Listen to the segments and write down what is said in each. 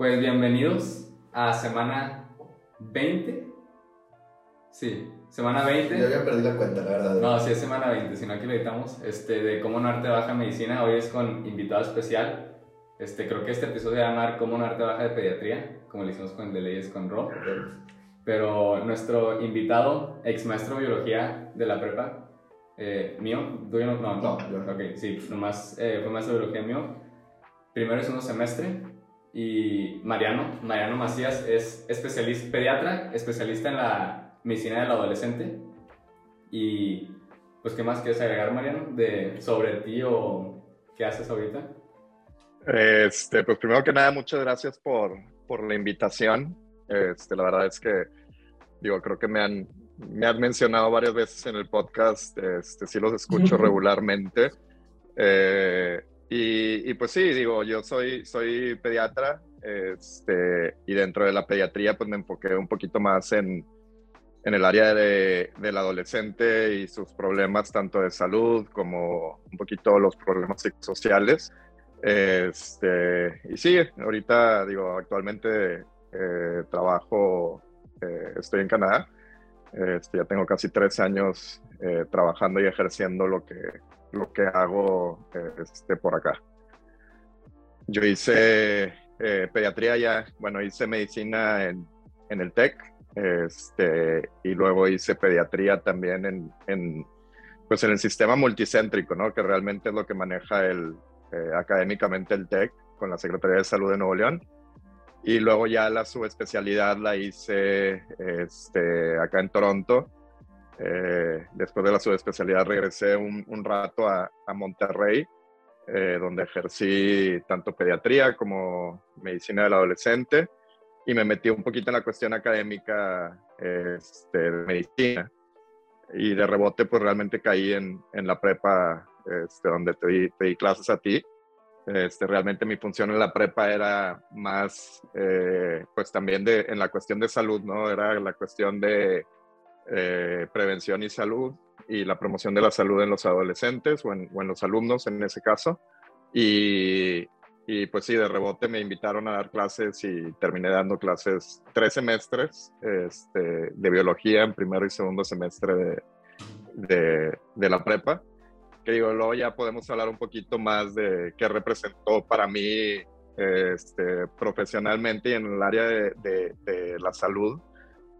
Pues bienvenidos a semana 20. Sí, semana 20. Yo había perdido la cuenta, la verdad. No, sí es semana 20, si no aquí lo editamos. Este, de Cómo no arte baja medicina. Hoy es con invitado especial. Este, creo que este episodio se va a llamar Cómo no arte baja de pediatría, como lo hicimos con el de leyes con Ro. Pero nuestro invitado, ex maestro de biología de la prepa, eh, mío, ¿tú no? No, No, no. Ok, sí, nomás eh, fue maestro de biología mío. Primero es un semestre. Y Mariano, Mariano Macías es especialista, pediatra, especialista en la medicina del adolescente. Y, pues, ¿qué más quieres agregar, Mariano? De, sobre ti o qué haces ahorita. Este, pues primero que nada, muchas gracias por, por la invitación. Este, la verdad es que, digo, creo que me han, me han mencionado varias veces en el podcast, este, sí los escucho regularmente. Eh, y, pues sí, digo, yo soy, soy pediatra este, y dentro de la pediatría pues me enfoqué un poquito más en, en el área de, del adolescente y sus problemas tanto de salud como un poquito los problemas psicosociales. Este, y sí, ahorita digo, actualmente eh, trabajo, eh, estoy en Canadá, este, ya tengo casi tres años eh, trabajando y ejerciendo lo que, lo que hago este, por acá. Yo hice eh, pediatría ya, bueno, hice medicina en, en el TEC, este, y luego hice pediatría también en, en, pues en el sistema multicéntrico, ¿no? Que realmente es lo que maneja el, eh, académicamente el TEC con la Secretaría de Salud de Nuevo León. Y luego ya la subespecialidad la hice este, acá en Toronto. Eh, después de la subespecialidad regresé un, un rato a, a Monterrey, eh, donde ejercí tanto pediatría como medicina del adolescente y me metí un poquito en la cuestión académica este, de medicina. Y de rebote, pues realmente caí en, en la prepa, este, donde te di, te di, clases a ti. Este, realmente mi función en la prepa era más, eh, pues también de, en la cuestión de salud, ¿no? Era la cuestión de eh, prevención y salud y la promoción de la salud en los adolescentes o en, o en los alumnos en ese caso. Y, pues sí, de rebote me invitaron a dar clases y terminé dando clases tres semestres este, de biología en primero y segundo semestre de, de, de, la prepa. Que digo, luego ya podemos hablar un poquito más de qué representó para mí este, profesionalmente y en el área de, de la salud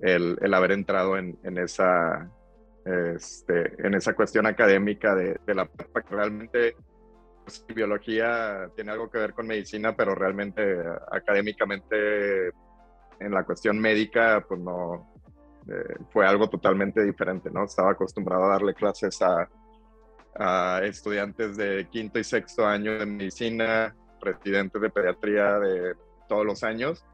el, haber entrado en, esa, este, en esa cuestión académica de, la prepa, que realmente pues, biología tiene algo que ver con medicina, pero realmente académicamente en la cuestión médica, pues no, eh, fue algo totalmente diferente, ¿no? Estaba acostumbrado a darle clases a, a estudiantes de quinto y sexto año de medicina, residentes de pediatría de todos los años,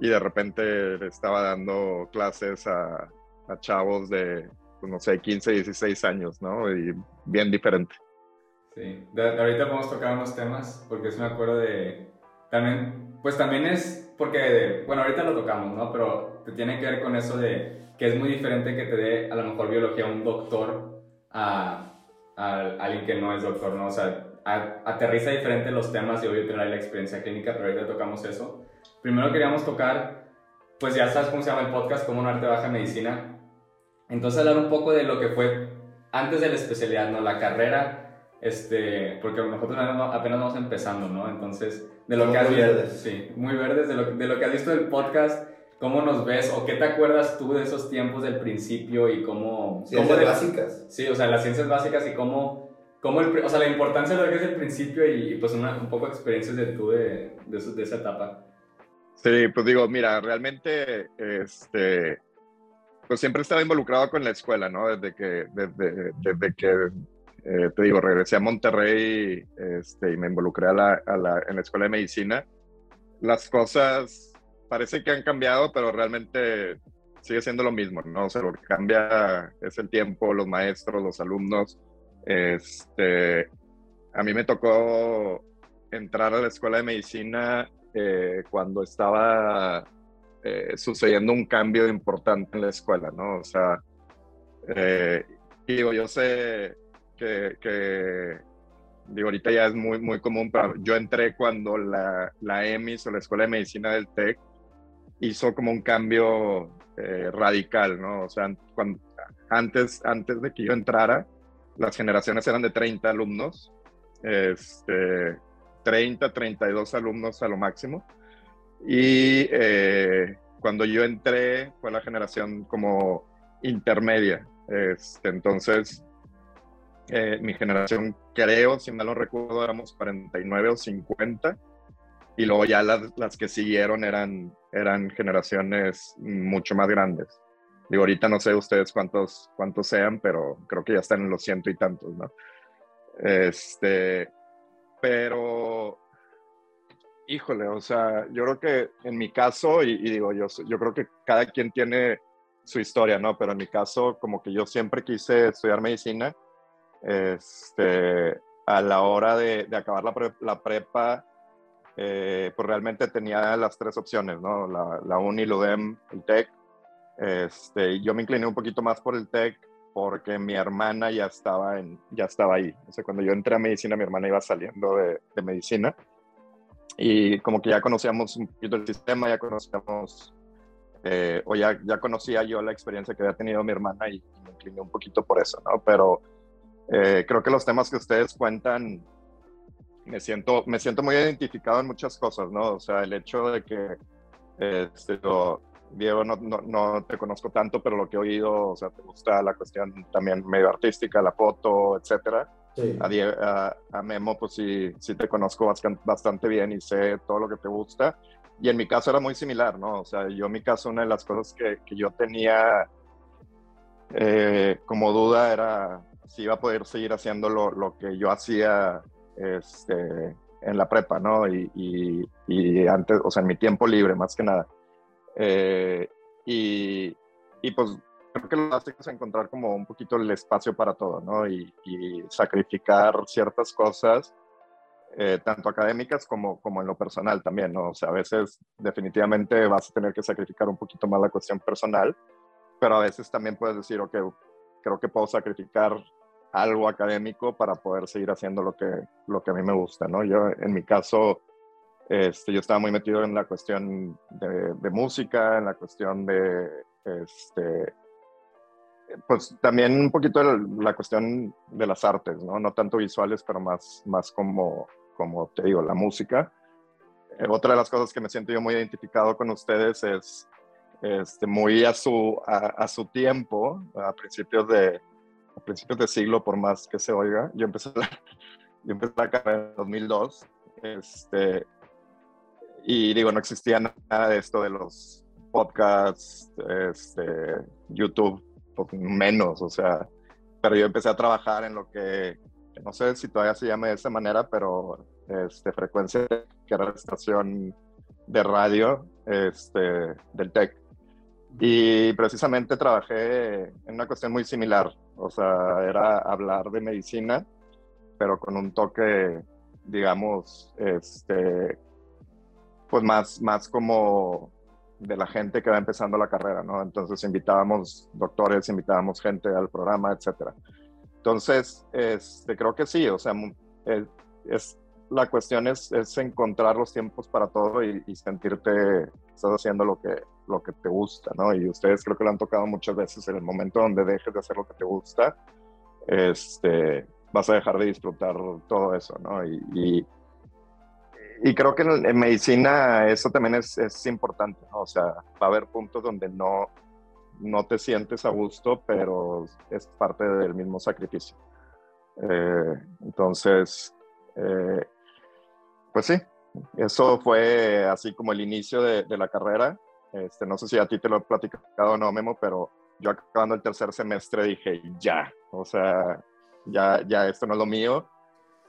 y de repente le estaba dando clases a, a chavos de, pues, no sé, 15, 16 años, ¿no? Y bien diferente. Sí, de, ahorita podemos tocar unos temas, porque sí me acuerdo de... También, pues también es porque, bueno, ahorita lo tocamos, ¿no? Pero te tiene que ver con eso de que es muy diferente que te dé a lo mejor biología un doctor a, a alguien que no es doctor, ¿no? O sea, a, aterriza diferente los temas y obvio tener la experiencia clínica, pero ahorita tocamos eso. Primero queríamos tocar, pues ya sabes cómo se llama el podcast, como un arte baja medicina. Entonces hablar un poco de lo que fue antes de la especialidad, ¿no? La carrera este, porque nosotros apenas vamos empezando, ¿no? Entonces, de lo Somos que has muy visto, verdes. sí, muy verdes, de lo, de lo que has visto del podcast, ¿cómo nos ves o qué te acuerdas tú de esos tiempos del principio y cómo... Ciencias cómo de- básicas. Sí, o sea, las ciencias básicas y cómo, cómo el, o sea, la importancia de lo que es el principio y, y, pues una, un poco experiencias de tú de, de, de esa etapa. Sí, pues digo, mira, realmente, este, pues siempre estaba involucrado con la escuela, ¿no? Desde que, desde, desde que, eh, te digo, regresé a Monterrey este, y me involucré a la, a la, en la escuela de medicina. Las cosas parece que han cambiado, pero realmente sigue siendo lo mismo, ¿no? O sea, lo que cambia es el tiempo, los maestros, los alumnos. Este, a mí me tocó entrar a la escuela de medicina eh, cuando estaba eh, sucediendo un cambio importante en la escuela, ¿no? O sea, eh, digo, yo sé que, que digo, ahorita ya es muy, muy común, pero yo entré cuando la, la EMIS o la Escuela de Medicina del TEC hizo como un cambio eh, radical, ¿no? O sea, cuando, antes, antes de que yo entrara, las generaciones eran de 30 alumnos, este, 30, 32 alumnos a lo máximo. Y eh, cuando yo entré fue la generación como intermedia. Este, entonces, eh, mi generación, creo, si mal no recuerdo, éramos 49 o 50. Y luego ya las, las que siguieron eran, eran generaciones mucho más grandes. Digo, ahorita no sé ustedes cuántos, cuántos sean, pero creo que ya están en los ciento y tantos, ¿no? Este, pero, híjole, o sea, yo creo que en mi caso, y, digo, yo, yo creo que cada quien tiene su historia, ¿no? Pero en mi caso, como que yo siempre quise estudiar medicina, este, a la hora de, de acabar la, la prepa, eh, pues realmente tenía las tres opciones, ¿no? La, la uni, el UDEM, el TEC. Este, yo me incliné un poquito más por el TEC porque mi hermana ya estaba, en, ya estaba ahí. O sea, cuando yo entré a medicina, mi hermana iba saliendo de, de medicina. Y como que ya conocíamos un poquito el sistema, ya conocíamos, eh, o ya, ya conocía yo la experiencia que había tenido mi hermana y, me incliné un poquito por eso, ¿no? Pero eh, creo que los temas que ustedes cuentan me siento, me siento muy identificado en muchas cosas, ¿no? O sea, el hecho de que, este, Diego, no, no, no, te conozco tanto, pero lo que he oído, o sea, te gusta la cuestión también medio artística, la foto, etcétera. Sí. A, a, Memo, pues sí, sí te conozco bastante, bastante bien y sé todo lo que te gusta. Y en mi caso era muy similar, ¿no? O sea, yo en mi caso una de las cosas que, que yo tenía eh, como duda era si iba a poder seguir haciendo lo, lo que yo hacía este, en la prepa, ¿no? Y, y, antes, o sea, en mi tiempo libre, más que nada. Eh, y, y, pues creo que lo básico es encontrar como un poquito el espacio para todo, ¿no? Y, sacrificar ciertas cosas, eh, tanto académicas como, como en lo personal también, ¿no? O sea, a veces definitivamente vas a tener que sacrificar un poquito más la cuestión personal, pero a veces también puedes decir, ok, creo que puedo sacrificar algo académico para poder seguir haciendo lo que, lo que a mí me gusta, ¿no? Yo, en mi caso, este, yo estaba muy metido en la cuestión de, música, en la cuestión de, este, pues también un poquito la cuestión de las artes, ¿no? No tanto visuales, pero más, más como, como te digo, la música. Eh, otra de las cosas que me siento yo muy identificado con ustedes es este, muy a su, a su tiempo, a principios de, a principios de siglo, por más que se oiga. Yo empecé la, yo empecé la carrera en 2002. Este, y digo, no existía nada de esto de los podcasts, este, YouTube, pues, menos, o sea, pero yo empecé a trabajar en lo que, no sé si todavía se llama de esa manera, pero este, frecuencia, que era la estación de radio este, del TEC. Y precisamente trabajé en una cuestión muy similar, o sea, era hablar de medicina, pero con un toque, digamos, este, pues más, más como de la gente que va empezando la carrera, ¿no? Entonces invitábamos doctores, invitábamos gente al programa, etcétera. Entonces, este, creo que sí, o sea, es, es la cuestión es, es, encontrar los tiempos para todo y, y, sentirte estás haciendo lo que, lo que te gusta, ¿no? Y ustedes creo que lo han tocado muchas veces en el momento donde dejes de hacer lo que te gusta, este, vas a dejar de disfrutar todo eso, ¿no? Y, y, y creo que en, en, medicina eso también es, es, importante, ¿no? O sea, va a haber puntos donde no, no te sientes a gusto, pero es parte del mismo sacrificio. Eh, entonces, eh, pues sí, eso fue así como el inicio de, la carrera. Este, no sé si a ti te lo he platicado o no, Memo, pero yo acabando el tercer semestre dije, ya, o sea, ya, ya esto no es lo mío.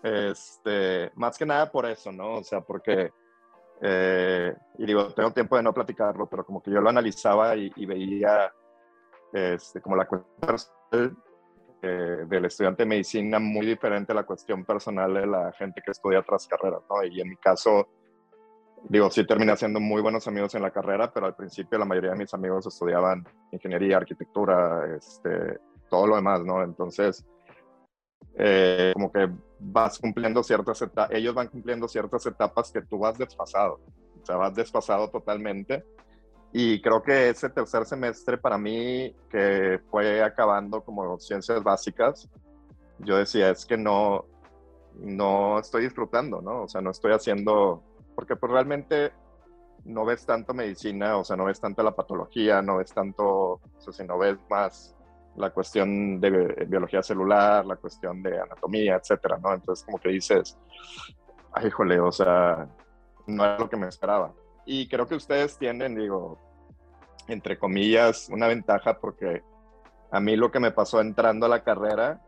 Este, más que nada por eso, ¿no? O sea, porque, eh, y digo, tengo tiempo de no platicarlo, pero como que yo lo analizaba y, veía este, como la cuestión eh, del estudiante de medicina muy diferente a la cuestión personal de la gente que estudia otras carreras, ¿no? Y en mi caso, digo, sí terminé haciendo muy buenos amigos en la carrera, pero al principio la mayoría de mis amigos estudiaban ingeniería, arquitectura, este, todo lo demás, ¿no? Entonces, eh, como que vas cumpliendo ciertas etapas, ellos van cumpliendo ciertas etapas que tú vas desfasado, o sea, vas desfasado totalmente. Y creo que ese tercer semestre para mí, que fue acabando como ciencias básicas, yo decía, es que no, no estoy disfrutando, ¿no? O sea, no estoy haciendo, porque pues realmente no ves tanto medicina, o sea, no ves tanto la patología, no ves tanto, o sea, si no ves más la cuestión de biología celular, la cuestión de anatomía, etcétera, ¿no? Entonces, como que dices, ay, híjole, o sea, no es lo que me esperaba. Y creo que ustedes tienen, digo, entre comillas, una ventaja porque a mí lo que me pasó entrando a la carrera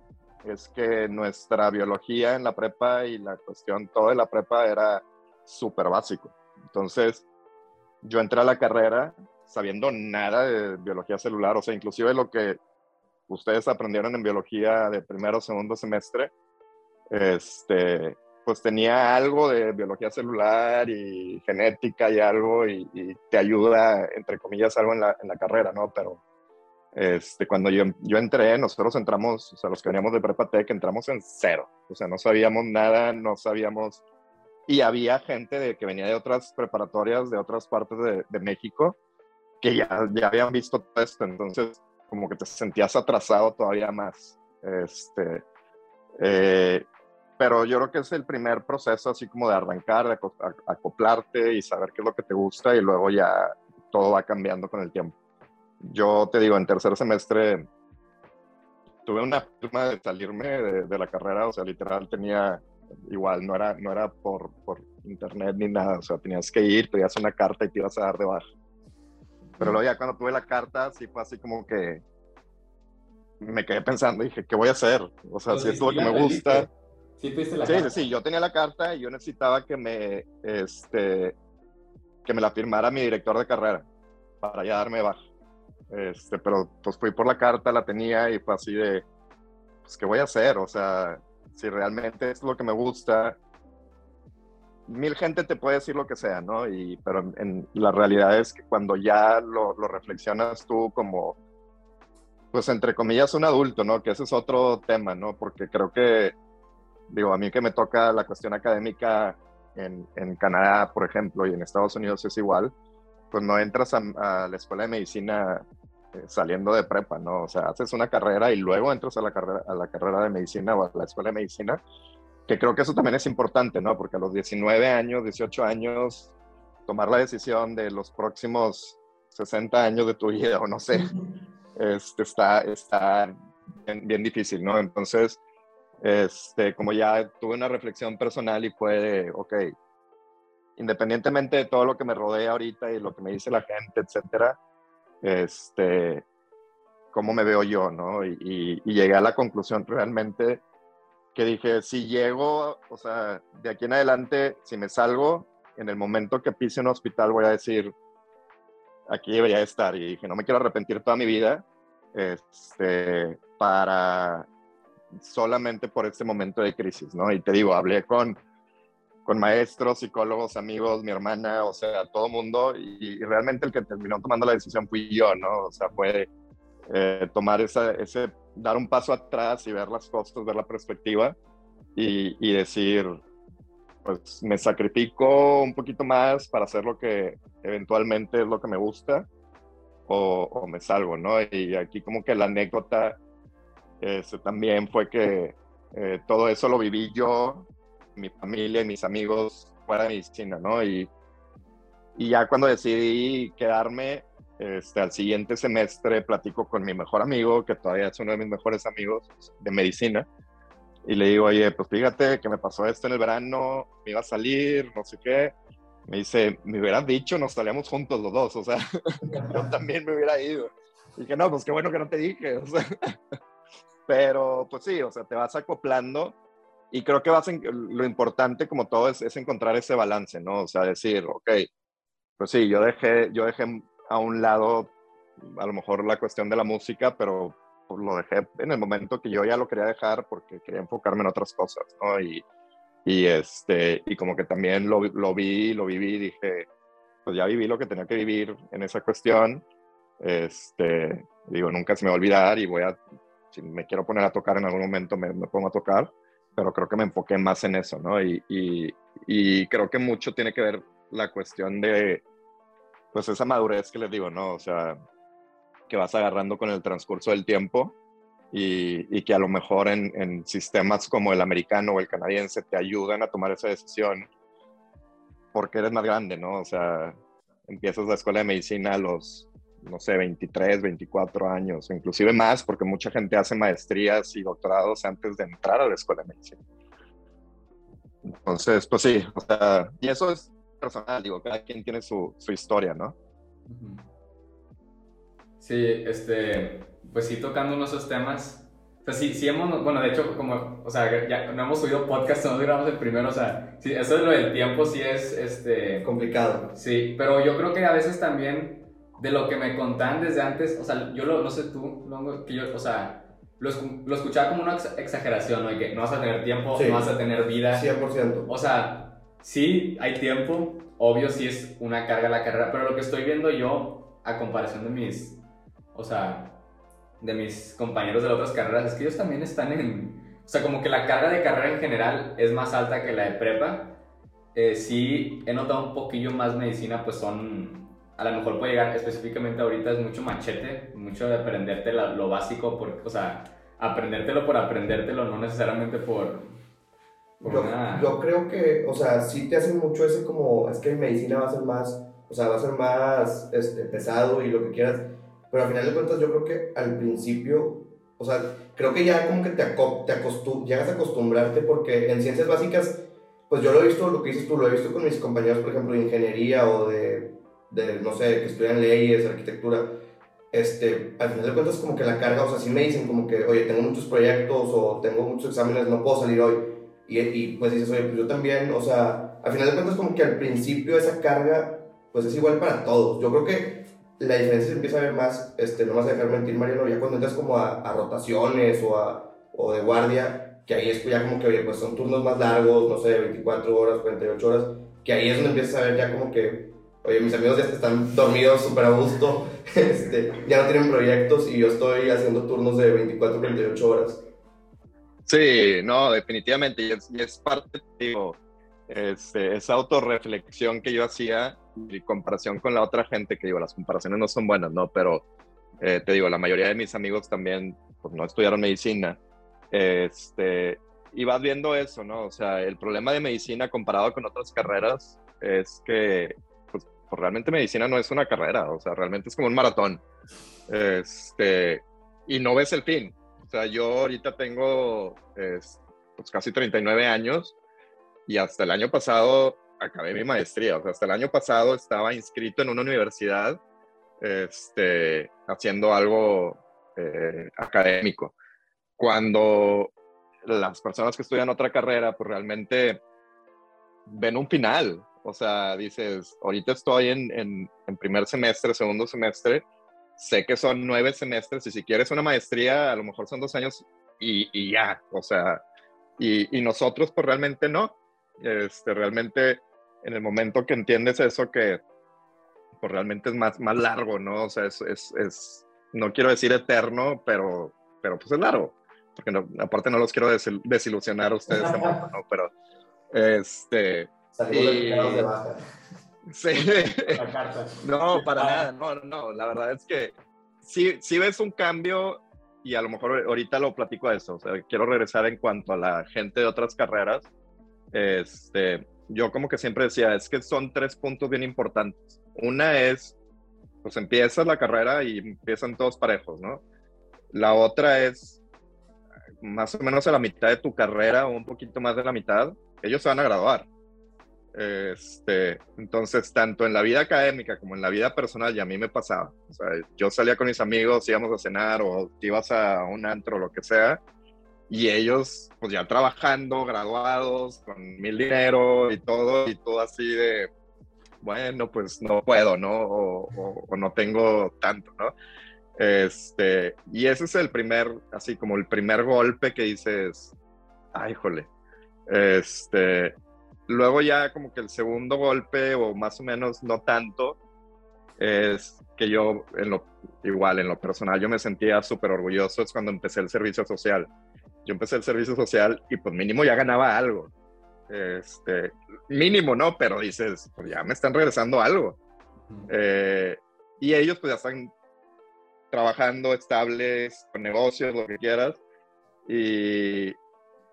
es que nuestra biología en la prepa y la cuestión, todo de la prepa era súper básico. Entonces, yo entré a la carrera sabiendo nada de biología celular, o sea, inclusive lo que ustedes aprendieron en biología de primero o segundo semestre, este, pues tenía algo de biología celular y genética y algo y, te ayuda, entre comillas, algo en la, en la, carrera, ¿no? Pero este, cuando yo, yo entré, nosotros entramos, o sea, los que veníamos de Prepa Tech, entramos en cero, o sea, no sabíamos nada, no sabíamos, y había gente de, que venía de otras preparatorias, de otras partes de, de México, que ya, ya habían visto todo esto, entonces como que te sentías atrasado todavía más. Este, eh, pero yo creo que es el primer proceso así como de arrancar, de acoplarte y saber qué es lo que te gusta y luego ya todo va cambiando con el tiempo. Yo te digo, en tercer semestre tuve una forma de salirme de, la carrera, o sea, literal tenía igual, no era, no era por, por internet ni nada, o sea, tenías que ir, te una carta y te ibas a dar de baja. Pero luego ya cuando tuve la carta, sí fue así como que me quedé pensando, dije, ¿qué voy a hacer? O sea, si es lo que me gusta. Sí, sí, sí, sí, yo tenía la carta y yo necesitaba que me, este, que me la firmara mi director de carrera para ya darme baja. Este, pero pues fui por la carta, la tenía y fue así de, pues, ¿qué voy a hacer? O sea, si realmente es lo que me gusta, mil gente te puede decir lo que sea, ¿no? Y, pero en, la realidad es que cuando ya lo, reflexionas tú como, pues entre comillas, un adulto, ¿no? Que ese es otro tema, ¿no? Porque creo que, digo, a mí que me toca la cuestión académica en, en Canadá, por ejemplo, y en Estados Unidos es igual, pues no entras a, la escuela de medicina eh, saliendo de prepa, ¿no? O sea, haces una carrera y luego entras a la carrera, a la carrera de medicina o a la escuela de medicina que creo que eso también es importante, ¿no? Porque a los 19 años, 18 años, tomar la decisión de los próximos 60 años de tu vida, o no sé, este, está, está bien, difícil, ¿no? Entonces, este, como ya tuve una reflexión personal y fue ok, independientemente de todo lo que me rodea ahorita y lo que me dice la gente, etcétera, este, cómo me veo yo, ¿no? y llegué a la conclusión realmente que dije, si llego, o sea, de aquí en adelante, si me salgo, en el momento que pise un hospital voy a decir, aquí debería estar. Y dije, no me quiero arrepentir toda mi vida este, para solamente por este momento de crisis, ¿no? Y te digo, hablé con, con maestros, psicólogos, amigos, mi hermana, o sea, todo mundo, y, realmente el que terminó tomando la decisión fui yo, ¿no? O sea, fue eh, tomar esa, ese dar un paso atrás y ver las cosas, ver la perspectiva y, decir, pues me sacrifico un poquito más para hacer lo que eventualmente es lo que me gusta o, me salgo, ¿no? Y aquí como que la anécdota este, también fue que eh, todo eso lo viví yo, mi familia y mis amigos fuera de medicina, ¿no? Y, y ya cuando decidí quedarme, este, al siguiente semestre platico con mi mejor amigo, que todavía es uno de mis mejores amigos de medicina, y le digo, oye, pues fíjate que me pasó esto en el verano, me iba a salir, no sé qué. Me dice, me hubieras dicho, nos salíamos juntos los dos, o sea, yo también me hubiera ido. Y dije, no, pues qué bueno que no te dije, o sea. Pero, pues sí, o sea, te vas acoplando y creo que vas en, lo importante como todo es, es encontrar ese balance, ¿no? O sea, decir, ok, pues sí, yo dejé, yo dejé a un lado a lo mejor la cuestión de la música, pero pues, lo dejé en el momento que yo ya lo quería dejar porque quería enfocarme en otras cosas, ¿no? Y, y este, y como que también lo, lo vi, lo viví, dije, pues ya viví lo que tenía que vivir en esa cuestión, este, digo, nunca se me va a olvidar y voy a si me quiero poner a tocar en algún momento, me, me pongo a tocar, pero creo que me enfoqué más en eso, ¿no? Y, y, y, creo que mucho tiene que ver la cuestión de, pues esa madurez que les digo, ¿no? O sea, que vas agarrando con el transcurso del tiempo y, y que a lo mejor en, en, sistemas como el americano o el canadiense te ayudan a tomar esa decisión porque eres más grande, ¿no? O sea, empiezas la escuela de medicina a los no sé, 23, 24 años, inclusive más, porque mucha gente hace maestrías y doctorados antes de entrar a la escuela de medicina. Entonces, pues sí, o sea, y eso es personal, digo, cada quien tiene su, su historia, ¿no? Sí, este, pues sí, tocando unos esos temas. O sea, sí, sí hemos, bueno, de hecho, como, o sea, ya no hemos subido podcast, no grabamos el primero, o sea, sí, eso de lo del tiempo sí es, este... Complicado. Sí, pero yo creo que a veces también de lo que me contaban desde antes, o sea, yo lo, no sé tú, que yo, o sea, lo, lo, escuchaba como una exageración, ¿no? Y que no vas a tener tiempo, no vas a tener vida. 100%. O sea, sí hay tiempo, obvio sí es una carga la carrera, pero lo que estoy viendo yo, a comparación de mis, o sea, de mis compañeros de las otras carreras, es que ellos también están en, o sea, como que la carga de carrera en general es más alta que la de prepa. Eh, sí, he notado un poquillo más medicina, pues son a lo mejor puede llegar específicamente ahorita es mucho machete, mucho de aprenderte lo básico, por, o sea, aprendértelo por aprendértelo, no necesariamente por... yo, creo que, o sea, sí te hacen mucho ese como, es que en medicina va a ser más, o sea, va a ser más este, pesado y lo que quieras, pero al final de cuentas yo creo que al principio, o sea, creo que ya como que te, te acostum llegas a acostumbrarte porque en ciencias básicas, pues yo lo he visto, lo que dices tú, lo he visto con mis compañeros, por ejemplo, de ingeniería o de de, no sé, que estudian leyes, arquitectura, este, al final de cuentas como que la carga, o sea, si me dicen como que, oye, tengo muchos proyectos o tengo muchos exámenes, no puedo salir hoy. Y, y pues dices, oye, pues yo también, o sea, al final de cuentas como que al principio esa carga, pues es igual para todos. Yo creo que la diferencia se empieza a ver más, este, no vas a dejar mentir, Mariano, ya cuando entras como a, a rotaciones o, a, o de guardia, que ahí es ya como que, oye, pues son turnos más largos, no sé, 24 horas, 48 horas, que ahí es donde empiezas a ver ya como que oye, mis amigos ya están dormidos súper a gusto, este, ya no tienen proyectos y yo estoy haciendo turnos de 24, 48 horas. Sí, no, definitivamente, y es, parte, digo, este, esa autorreflexión que yo hacía y comparación con la otra gente, que digo, las comparaciones no son buenas, ¿no? Pero eh, te digo, la mayoría de mis amigos también pues, no estudiaron medicina, este, y vas viendo eso, ¿no? O sea, el problema de medicina comparado con otras carreras es que pues, realmente medicina no es una carrera, o sea, realmente es como un maratón. Este, y no ves el fin. Sea, yo ahorita tengo pues, casi 39 años y hasta el año pasado acabé mi maestría. O sea, hasta el año pasado estaba inscrito en una universidad este, haciendo algo eh, académico. Cuando las personas que estudian otra carrera, pues realmente ven un final. O sea, dices, ahorita estoy en, en, primer semestre, segundo semestre, sé que son nueve semestres y si quieres una maestría, a lo mejor son dos años y, y ya, o sea, y, y, nosotros pues realmente no. Este, realmente en el momento que entiendes eso, que pues realmente es más, más largo, ¿no? O sea, es, es, es no quiero decir eterno, pero, pero pues es largo, porque no, aparte no los quiero desilusionar a ustedes tampoco, ¿no? Pero, este, de baja. Sí. No, para nada, no, no, la verdad es que sí, sí ves un cambio y a lo mejor ahorita lo platico de eso, o sea, quiero regresar en cuanto a la gente de otras carreras. Este, yo como que siempre decía, es que son tres puntos bien importantes. Una es, pues empiezas la carrera y empiezan todos parejos, ¿no? La otra es, más o menos a la mitad de tu carrera o un poquito más de la mitad, ellos se van a graduar. Este, entonces, tanto en la vida académica como en la vida personal, y a mí me pasaba. O sea, yo salía con mis amigos, íbamos a cenar o ibas a un antro o lo que sea, y ellos, pues ya trabajando, graduados, con mil dinero y todo, y todo así de, bueno, pues no puedo, ¿no? O, o no tengo tanto, ¿no? Este, y ese es el primer, así como el primer golpe que dices, ay, jole, este, Luego ya como que el segundo golpe, o más o menos no tanto, es que yo, en lo, igual en lo personal, yo me sentía súper orgulloso es cuando empecé el servicio social. Yo empecé el servicio social y pues mínimo ya ganaba algo. Este, mínimo, ¿no? Pero dices, pues ya me están regresando algo. Eh, y ellos pues ya están trabajando estables, con negocios, lo que quieras. Y,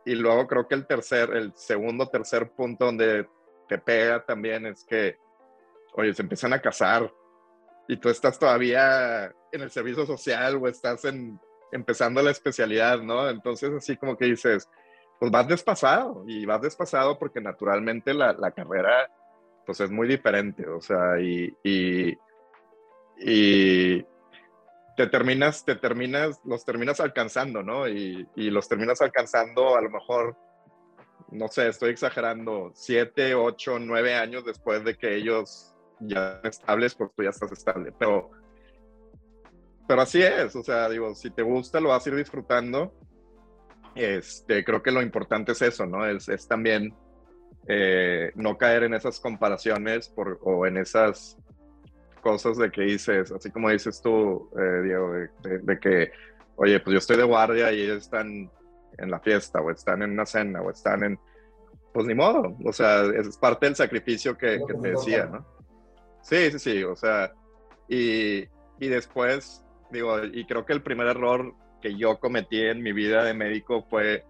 y luego creo que el tercer, el segundo, tercer punto donde te pega también es que, oye, se empiezan a casar y tú estás todavía en el servicio social o estás en, empezando la especialidad, ¿no? Entonces así como que dices, pues vas despasado y vas despasado porque naturalmente la, la carrera pues es muy diferente, o sea, y, y, y, te terminas, te terminas, los terminas alcanzando, ¿no? Y, y, los terminas alcanzando a lo mejor, no sé, estoy exagerando, siete, ocho, nueve años después de que ellos ya estables, pues tú ya estás estable. Pero, pero así es, o sea, digo, si te gusta, lo vas a ir disfrutando. Este, creo que lo importante es eso, ¿no? Es, es también eh, no caer en esas comparaciones por, o en esas cosas de que dices, así como dices tú, eh, Diego, de, que, oye, pues yo estoy de guardia y ellos están en la fiesta o están en una cena o están en, pues ni modo, o sea, es parte del sacrificio que, que te decía, ¿no? Sí, sí, sí, o sea, y, y después, digo, y creo que el primer error que yo cometí en mi vida de médico fue,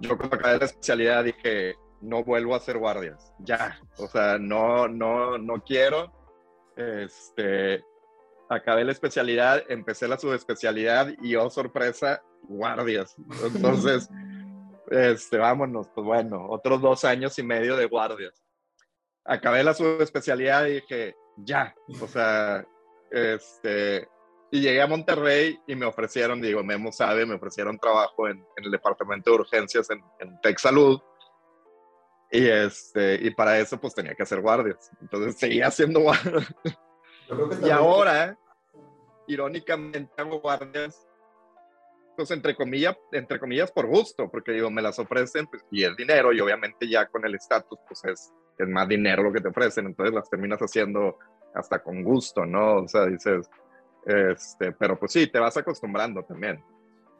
yo cuando acabé la especialidad dije, no vuelvo a hacer guardias, ya, o sea, no, no, no quiero, este, acabé la especialidad, empecé la subespecialidad y, oh sorpresa, guardias, entonces, este, vámonos, pues bueno, otros dos años y medio de guardias. Acabé la subespecialidad y dije, ya, o sea, este, y llegué a Monterrey y me ofrecieron, digo, Memo sabe, me ofrecieron trabajo en, el departamento de urgencias en, en Tech Salud. Y, este, y para eso pues tenía que hacer guardias. Entonces seguía haciendo guardias. y ahora, irónicamente, hago guardias, pues entre comillas, entre comillas por gusto, porque digo, me las ofrecen pues, y el dinero y obviamente ya con el estatus pues es es más dinero lo que te ofrecen, entonces las terminas haciendo hasta con gusto, ¿no? O sea, dices, este, pero pues sí, te vas acostumbrando también.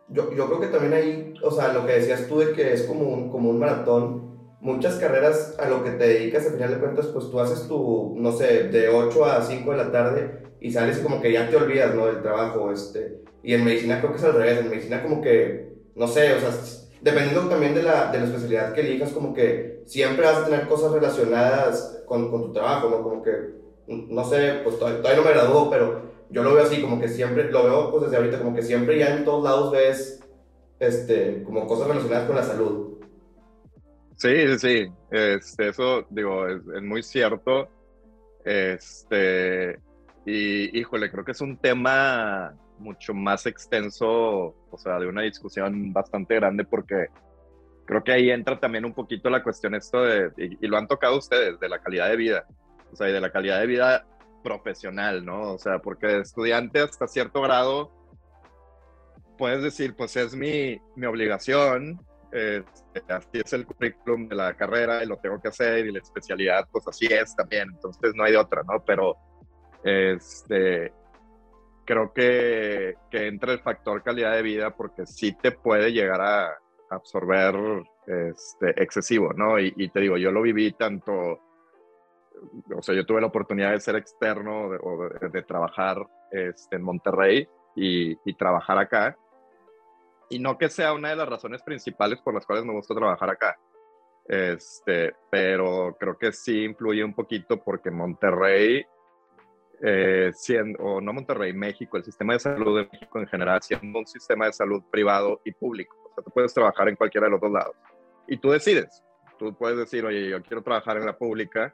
Yo, yo creo que también ahí, o sea, lo que decías tú de que es como un, como un maratón, muchas carreras a lo que te dedicas, al final de cuentas, pues tú haces tu, no sé, de 8 a 5 de la tarde y sales como que ya te olvidas, ¿no? Del trabajo, este. Y en medicina creo que es al revés, en medicina como que, no sé, o sea, dependiendo también de la, de la especialidad que elijas, como que siempre vas a tener cosas relacionadas con, con tu trabajo, ¿no? Como que, no sé, pues todavía, no me graduó, pero yo lo veo así, como que siempre, lo veo pues desde ahorita, como que siempre ya en todos lados ves, este, como cosas relacionadas con la salud. Sí, sí, este, eso, digo, es, es muy cierto, este, y híjole, creo que es un tema mucho más extenso, o sea, de una discusión bastante grande porque creo que ahí entra también un poquito la cuestión esto de, y, lo han tocado ustedes, de la calidad de vida, o sea, y de la calidad de vida profesional, ¿no? O sea, porque estudiante hasta cierto grado puedes decir, pues es mi, mi obligación, este, así es el currículum de la carrera y lo tengo que hacer y la especialidad, pues así es también, entonces no hay de otra, ¿no? Pero, este, creo que, que, entra el factor calidad de vida porque sí te puede llegar a absorber este, excesivo, ¿no? Y, te digo, yo lo viví tanto, o sea, yo tuve la oportunidad de ser externo o de, trabajar este, en Monterrey y, y, trabajar acá. Y no que sea una de las razones principales por las cuales me gusta trabajar acá. Este, pero creo que sí influye un poquito porque Monterrey eh, siendo, o no Monterrey, México, el sistema de salud de México en general, siendo un sistema de salud privado y público. O sea, tú puedes trabajar en cualquiera de los dos lados. Y tú decides. Tú puedes decir, oye, yo quiero trabajar en la pública,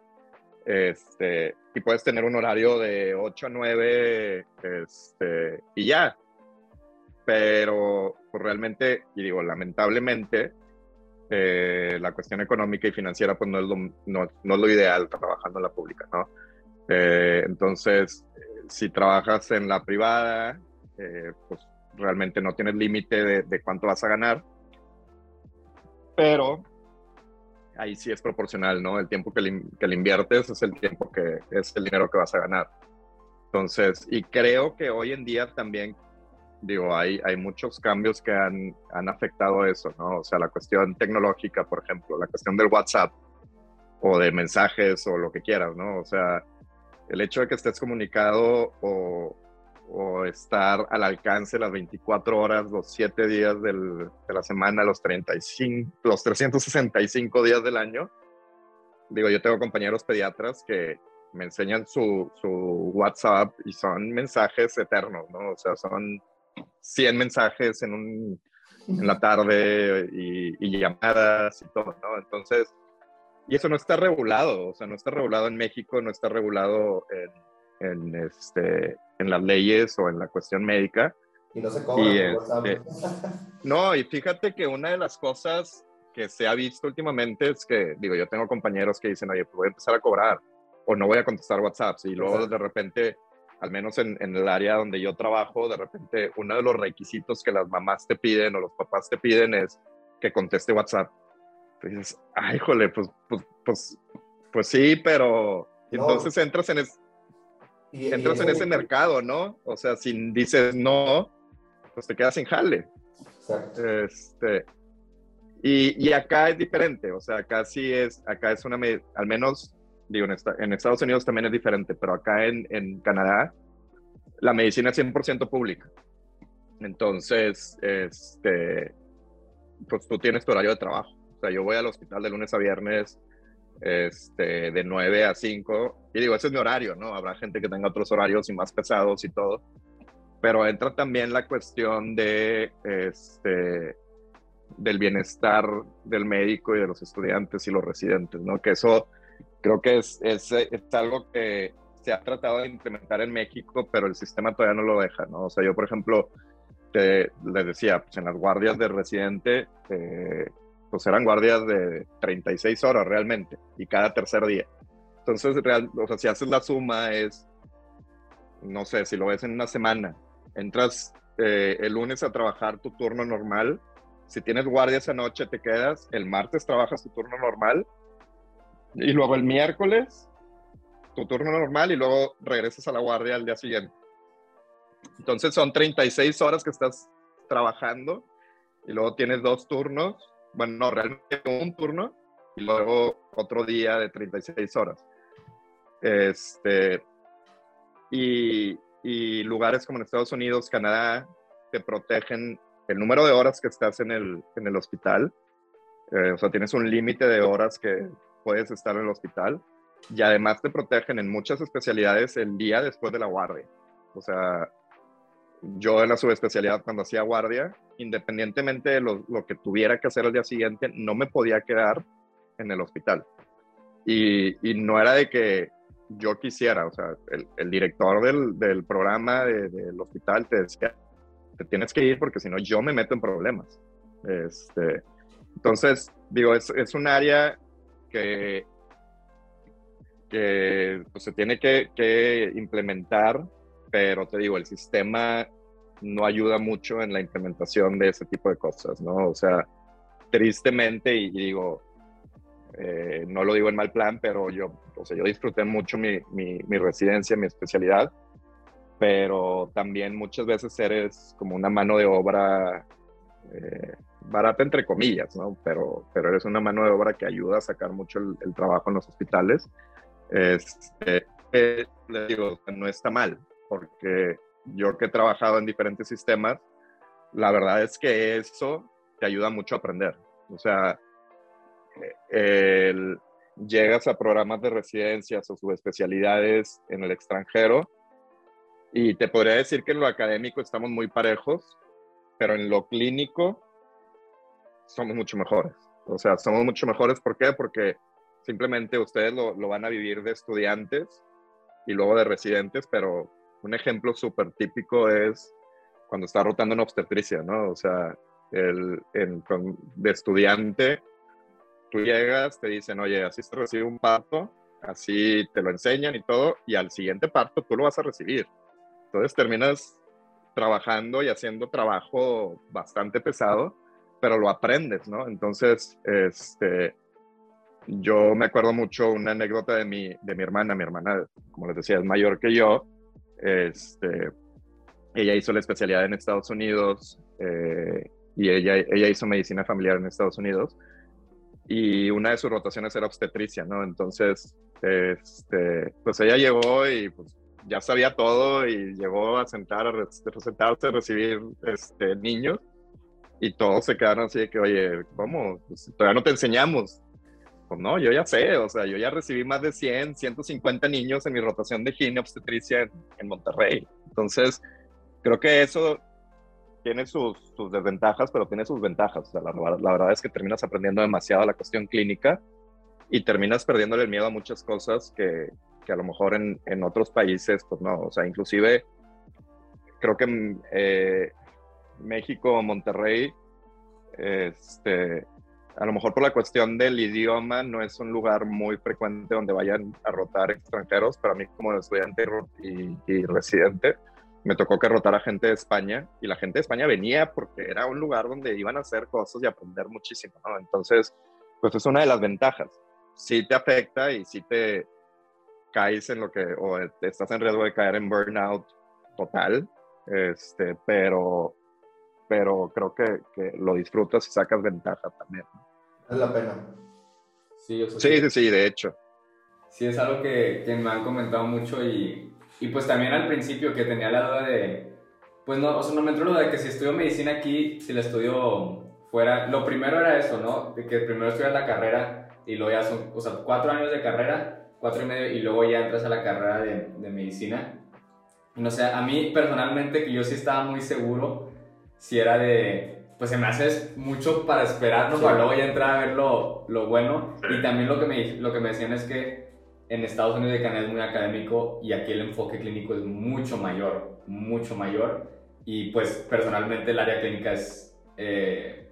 este, y puedes tener un horario de 8 a 9, este, y ya. Pero pues, realmente, y digo, lamentablemente, eh, la cuestión económica y financiera pues no es lo, no, no es lo ideal trabajando en la pública, ¿no? Eh, entonces, si trabajas en la privada, eh, pues realmente no tienes límite de, cuánto vas a ganar. Pero ahí sí es proporcional, ¿no? El tiempo que le, que le inviertes es el tiempo que es el dinero que vas a ganar. Entonces, y creo que hoy en día también, digo, hay, hay muchos cambios que han, han afectado eso, ¿no? O sea, la cuestión tecnológica, por ejemplo, la cuestión del WhatsApp o de mensajes o lo que quieras, ¿no? O sea, el hecho de que estés comunicado o, o estar al alcance las 24 horas, los 7 días del, de la semana, los 35, los 365 días del año. Digo, yo tengo compañeros pediatras que me enseñan su, su WhatsApp y son mensajes eternos, ¿no? O sea, son 100 mensajes en, un, en la tarde y, y llamadas y todo, ¿no? Entonces, y eso no está regulado, o sea, no está regulado en México, no está regulado en, en, este, en las leyes o en la cuestión médica. Y no se cobra. Y, este, no, y fíjate que una de las cosas que se ha visto últimamente es que, digo, yo tengo compañeros que dicen, oye, pues voy a empezar a cobrar o no voy a contestar WhatsApp. Y luego de repente, al menos en, en, el área donde yo trabajo, de repente uno de los requisitos que las mamás te piden o los papás te piden es que conteste WhatsApp. Entonces, ay, jole, pues, pues, pues, pues sí, pero entonces entras en, es, entras en ese mercado, ¿no? O sea, si dices no, pues te quedas sin jale. Exacto. Este, y, y, acá es diferente, o sea, acá sí es, acá es una, al menos, digo, en, en Estados Unidos también es diferente, pero acá en, en Canadá, la medicina es 100% pública. Entonces, este, pues tú tienes tu horario de trabajo. O sea, yo voy al hospital de lunes a viernes este, de 9 a 5. Y digo, ese es mi horario, ¿no? Habrá gente que tenga otros horarios y más pesados y todo. Pero entra también la cuestión de, este, del bienestar del médico y de los estudiantes y los residentes, ¿no? Que eso creo que es, es, es algo que se ha tratado de implementar en México, pero el sistema todavía no lo deja, ¿no? O sea, yo, por ejemplo, te, les decía, pues en las guardias de residente, eh, pues eran guardias de 36 horas realmente y cada tercer día. Entonces, real, o sea, si haces la suma es, no sé, si lo ves en una semana, entras eh, el lunes a trabajar tu turno normal, si tienes guardia esa noche te quedas, el martes trabajas tu turno normal y luego el miércoles tu turno normal y luego regresas a la guardia al día siguiente. Entonces son 36 horas que estás trabajando y luego tienes dos turnos bueno, no, realmente un turno y luego otro día de 36 horas. Este, y, lugares como en Estados Unidos, Canadá, te protegen el número de horas que estás en el, en el hospital. Eh, o sea, tienes un límite de horas que puedes estar en el hospital. Y además te protegen en muchas especialidades el día después de la guardia. O sea, yo en la subespecialidad cuando hacía guardia, independientemente de lo, que tuviera que hacer el día siguiente, no me podía quedar en el hospital. Y, no era de que yo quisiera, o sea, el, director del, programa del hospital te decía, te tienes que ir porque si no yo me meto en problemas. Este, entonces, digo, es, es un área que, que pues, se tiene que, que implementar pero te digo, el sistema no ayuda mucho en la implementación de ese tipo de cosas, ¿no? O sea, tristemente, y, digo, eh, no lo digo en mal plan, pero yo, o sea, yo disfruté mucho mi, mi, residencia, mi especialidad, pero también muchas veces eres como una mano de obra eh, barata entre comillas, ¿no? Pero, pero eres una mano de obra que ayuda a sacar mucho el, trabajo en los hospitales. Este, eh, digo, no está mal, porque yo que he trabajado en diferentes sistemas, la verdad es que eso te ayuda mucho a aprender. O sea, llegas a programas de residencias o subespecialidades en el extranjero y te podría decir que en lo académico estamos muy parejos, pero en lo clínico somos mucho mejores. O sea, somos mucho mejores, ¿por qué? Porque simplemente ustedes lo, lo van a vivir de estudiantes y luego de residentes, pero un ejemplo súper típico es cuando está rotando en obstetricia, ¿no? O sea, el, de estudiante, tú llegas, te dicen, oye, así se recibe un parto, así te lo enseñan y todo, y al siguiente parto tú lo vas a recibir. Entonces terminas trabajando y haciendo trabajo bastante pesado, pero lo aprendes, ¿no? Entonces, este, yo me acuerdo mucho una anécdota de mi, de mi hermana. Mi hermana, como les decía, es mayor que yo. Este, ella hizo la especialidad en Estados Unidos eh, y ella, ella hizo medicina familiar en Estados Unidos. Y una de sus rotaciones era obstetricia, ¿no? Entonces, este, pues ella llegó y pues ya sabía todo y llegó a sentar, a sentarse a recibir este, niños y todos se quedaron así de que, oye, ¿cómo? Pues, todavía no te enseñamos. Pues no, yo ya sé, o sea, yo ya recibí más de 100, 150 niños en mi rotación de gine obstetricia en, Monterrey. Entonces, creo que eso tiene sus, sus, desventajas, pero tiene sus ventajas. O sea, la, la, verdad es que terminas aprendiendo demasiado la cuestión clínica y terminas perdiéndole el miedo a muchas cosas que, que a lo mejor en, en, otros países, pues no. O sea, inclusive creo que eh, México, Monterrey, este, a lo mejor por la cuestión del idioma no es un lugar muy frecuente donde vayan a rotar extranjeros, pero a mí como estudiante y, residente me tocó que rotara gente de España y la gente de España venía porque era un lugar donde iban a hacer cosas y aprender muchísimo, ¿no? Entonces, pues es una de las ventajas. Sí te afecta y sí te caes en lo que, o estás en riesgo de caer en burnout total, este, pero pero creo que, que lo disfrutas y sacas ventaja también. Es la pena. Sí, sí, sí, sí, de hecho. Sí, es algo que, que, me han comentado mucho y, y, pues también al principio que tenía la duda de, pues no, o sea, no me entró la de que si estudio medicina aquí, si la estudio fuera, lo primero era eso, ¿no? De que primero estudias la carrera y luego ya son, o sea, cuatro años de carrera, cuatro y medio, y luego ya entras a la carrera de, de medicina. No sé, a mí personalmente que yo sí estaba muy seguro si era de, pues se me hace mucho para esperarnos para luego ya entrar a ver lo, lo bueno. Y también lo que, me, lo que me decían es que en Estados Unidos y Canadá es muy académico y aquí el enfoque clínico es mucho mayor, mucho mayor. Y pues personalmente el área clínica es eh,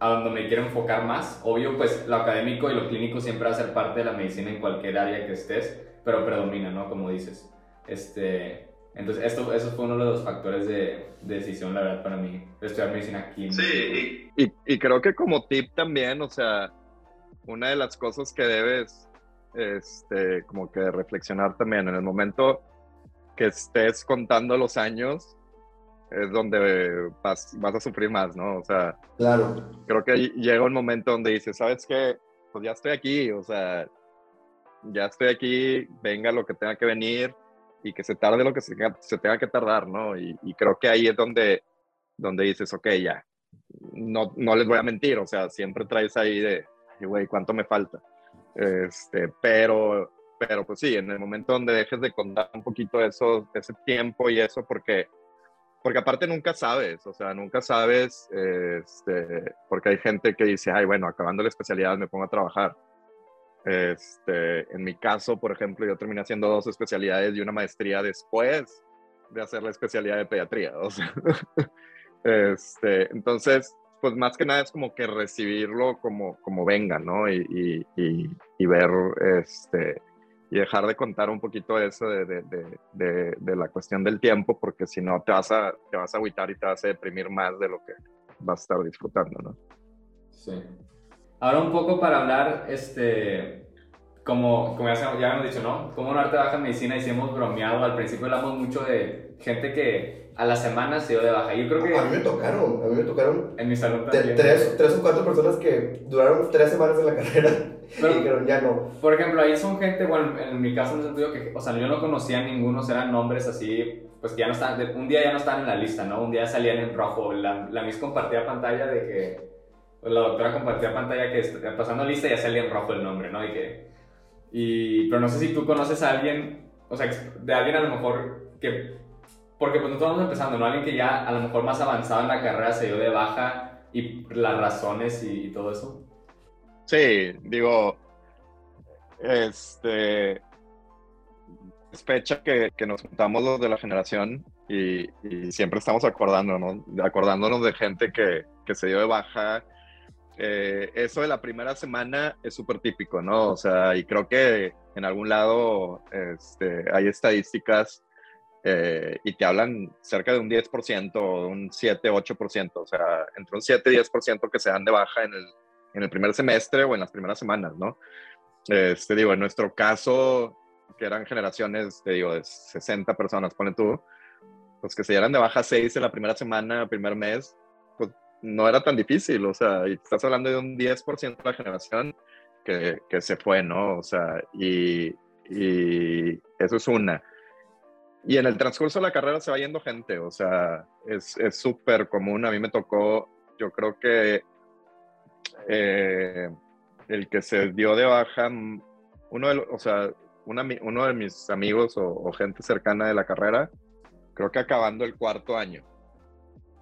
a donde me quiero enfocar más. Obvio, pues lo académico y lo clínico siempre va a ser parte de la medicina en cualquier área que estés, pero predomina, ¿no? Como dices. Este, entonces, esto, eso fue uno de los factores de, decisión, la verdad, para mí, estudiar medicina aquí. Sí, y, y, creo que como tip también, o sea, una de las cosas que debes, este, como que reflexionar también, en el momento que estés contando los años, es donde vas, vas a sufrir más, ¿no? O sea, claro. creo que llega un momento donde dices, ¿sabes qué? Pues ya estoy aquí, o sea, ya estoy aquí, venga lo que tenga que venir y que se tarde lo que se, se tenga que tardar, ¿no? Y, creo que ahí es donde, donde dices, ok, ya, no, no les voy a mentir, o sea, siempre traes ahí de, güey, ¿cuánto me falta? Este, pero, pero pues sí, en el momento donde dejes de contar un poquito eso, ese tiempo y eso, porque, porque aparte nunca sabes, o sea, nunca sabes, este, porque hay gente que dice, ay, bueno, acabando la especialidad me pongo a trabajar. Este, en mi caso, por ejemplo, yo terminé haciendo dos especialidades y una maestría después de hacer la especialidad de pediatría. este, entonces, pues más que nada es como que recibirlo como, como venga, ¿no? Y, y, y, ver, este, y dejar de contar un poquito eso de, de, de, de, la cuestión del tiempo, porque si no te vas, a, te vas a agüitar y te vas a deprimir más de lo que vas a estar disfrutando, ¿no? Sí. Ahora un poco para hablar, este, como, como ya, ya hemos dicho, ¿no? Como un arte baja en medicina y si hemos bromeado, al principio hablamos mucho de gente que a la semana se dio de baja. Yo creo que... A mí me tocaron, a mí me tocaron... En mi salón también. Tres, tres o cuatro personas que duraron tres semanas en la carrera Pero, y dijeron, ya no. Por ejemplo, ahí son gente, bueno, en mi caso en el sentido que, o sea, yo no conocía a ninguno, eran nombres así, pues que ya no están, un día ya no estaban en la lista, ¿no? Un día salían en rojo. La, la Miss compartía pantalla de que la doctora compartía pantalla que pasando lista ya salía en rojo el nombre, ¿no? Y que, y, pero no sé si tú conoces a alguien, o sea, de alguien a lo mejor que, porque pues no estamos empezando, ¿no? Alguien que ya a lo mejor más avanzado en la carrera se dio de baja y las razones y, todo eso. Sí, digo, este, es fecha que, nos juntamos los de la generación y, y, siempre estamos acordándonos, acordándonos de gente que, que se dio de baja eh, eso de la primera semana es súper típico, ¿no? O sea, y creo que en algún lado este, hay estadísticas eh, y te hablan cerca de un 10% o un 7, 8%, o sea, entre un 7 y 10% que se dan de baja en el, en el primer semestre o en las primeras semanas, ¿no? Este, digo, en nuestro caso, que eran generaciones, te digo, de 60 personas, pone tú, pues que se dieran de baja 6 en la primera semana, primer mes, pues no era tan difícil, o sea, y estás hablando de un 10% de la generación que, que, se fue, ¿no? O sea, y, y eso es una. Y en el transcurso de la carrera se va yendo gente, o sea, es súper común. A mí me tocó, yo creo que eh, el que se dio de baja, uno de, o sea, uno de mis amigos o, gente cercana de la carrera, creo que acabando el cuarto año.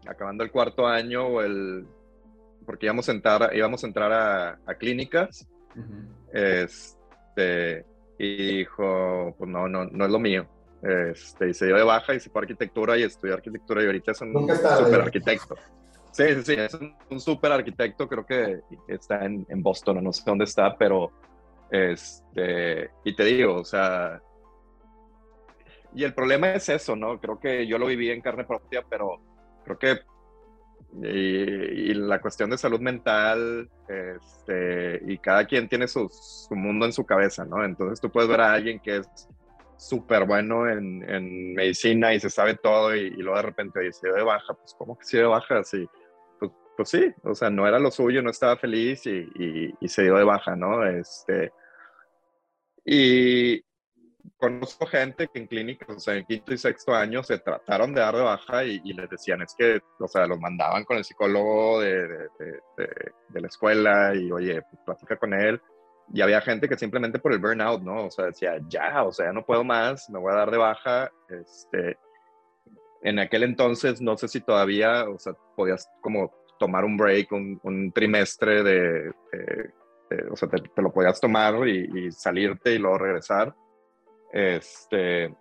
Acabando el cuarto año o el... Porque íbamos a entrar, íbamos a, entrar a, clínicas. este, y dijo, pues no, no, no es lo mío. Este, y se dio de baja y se fue a arquitectura y estudió arquitectura y ahorita es un super arquitecto. Sí, sí, sí, es un, un super arquitecto, creo que está en, en, Boston, no sé dónde está, pero este, y te digo, o sea, y el problema es eso, ¿no? Creo que yo lo viví en carne propia, pero creo que y, la cuestión de salud mental, este, y cada quien tiene su, mundo en su cabeza, ¿no? Entonces tú puedes ver a alguien que es súper bueno en, medicina y se sabe todo y, luego de repente dice de baja, pues ¿cómo que sí de baja? Sí, pues, pues, sí, o sea, no era lo suyo, no estaba feliz y, y, y, se dio de baja, ¿no? Este, y, conozco gente que en clínicas, o sea, en quinto y sexto año se trataron de dar de baja y, les decían, es que, o sea, los mandaban con el psicólogo de, de, la escuela y, oye, pues con él. Y había gente que simplemente por el burnout, ¿no? O sea, decía, ya, o sea, no puedo más, me voy a dar de baja. Este, en aquel entonces, no sé si todavía, o sea, podías como tomar un break, un, trimestre de, o sea, te, lo podías tomar y salirte y luego regresar este,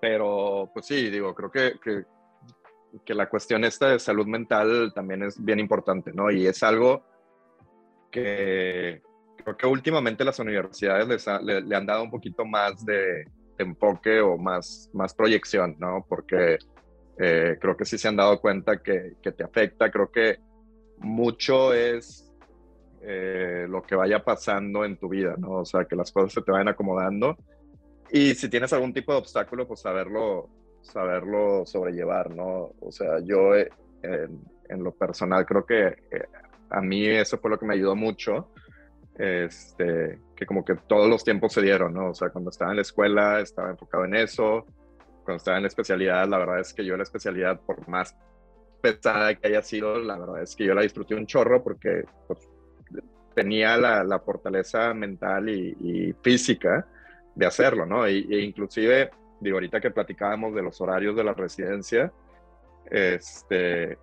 pero pues sí, digo, creo que, que, que, la cuestión esta de salud mental también es bien importante, ¿no? Y es algo que creo que últimamente las universidades le, han dado un poquito más de, enfoque o más, más proyección, ¿no? Porque eh, creo que sí se han dado cuenta que, que te afecta, creo que mucho es eh, lo que vaya pasando en tu vida, ¿no? O sea, que las cosas se te vayan acomodando y si tienes algún tipo de obstáculo, pues saberlo, saberlo sobrellevar, ¿no? O sea, yo eh, en, lo personal creo que eh, a mí eso fue lo que me ayudó mucho, este, que como que todos los tiempos se dieron, ¿no? O sea, cuando estaba en la escuela estaba enfocado en eso, cuando estaba en la especialidad, la verdad es que yo la especialidad, por más pesada que haya sido, la verdad es que yo la disfruté un chorro porque pues, tenía la, la, fortaleza mental y, y física de hacerlo, ¿no? E, inclusive, digo, ahorita que platicábamos de los horarios de la residencia, este,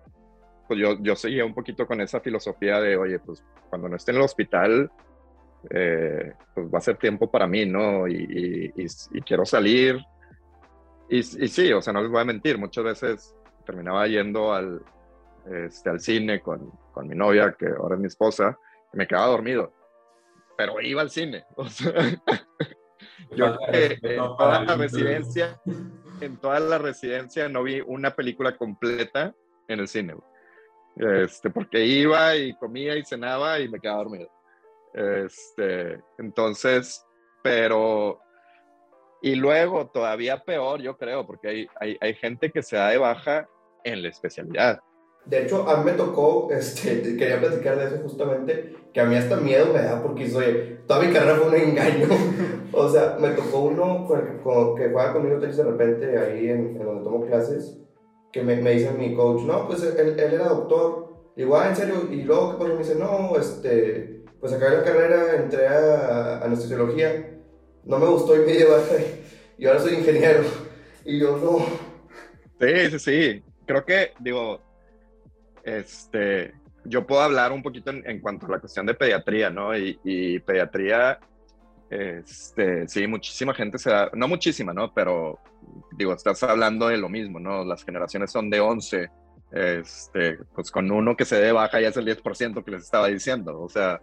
pues yo, yo seguía un poquito con esa filosofía de, oye, pues cuando no esté en el hospital, eh, pues va a ser tiempo para mí, ¿no? Y, quiero salir. Y, sí, o sea, no les voy a mentir, muchas veces terminaba yendo al, este, al cine con, con mi novia, que ahora es mi esposa, y me quedaba dormido, pero iba al cine. O sea, yo en toda la residencia, en toda la residencia no vi una película completa en el cine. Este, porque iba y comía y cenaba y me quedaba dormido. Este, entonces, pero y luego todavía peor, yo creo, porque hay, hay, hay gente que se da de baja en la especialidad. De hecho, a mí me tocó, este, quería platicar de eso justamente, que a mí hasta miedo me da porque soy, toda mi carrera fue un engaño. o sea, me tocó uno con el que, juega conmigo tenis de repente ahí en, donde tomo clases, que me, me dice mi coach, no, pues él, él era doctor. Digo, ah, en serio, y luego que me dice, no, este, pues acabé la carrera, entré a, anestesiología, no me gustó y me dio y ahora soy ingeniero. Y yo, no. Sí, sí, sí. Creo que, digo, este, yo puedo hablar un poquito en, cuanto a la cuestión de pediatría, ¿no? Y, pediatría, este, sí, muchísima gente se da, no muchísima, ¿no? Pero, digo, estás hablando de lo mismo, ¿no? Las generaciones son de 11, este, pues con uno que se dé baja ya es el 10% que les estaba diciendo, o sea,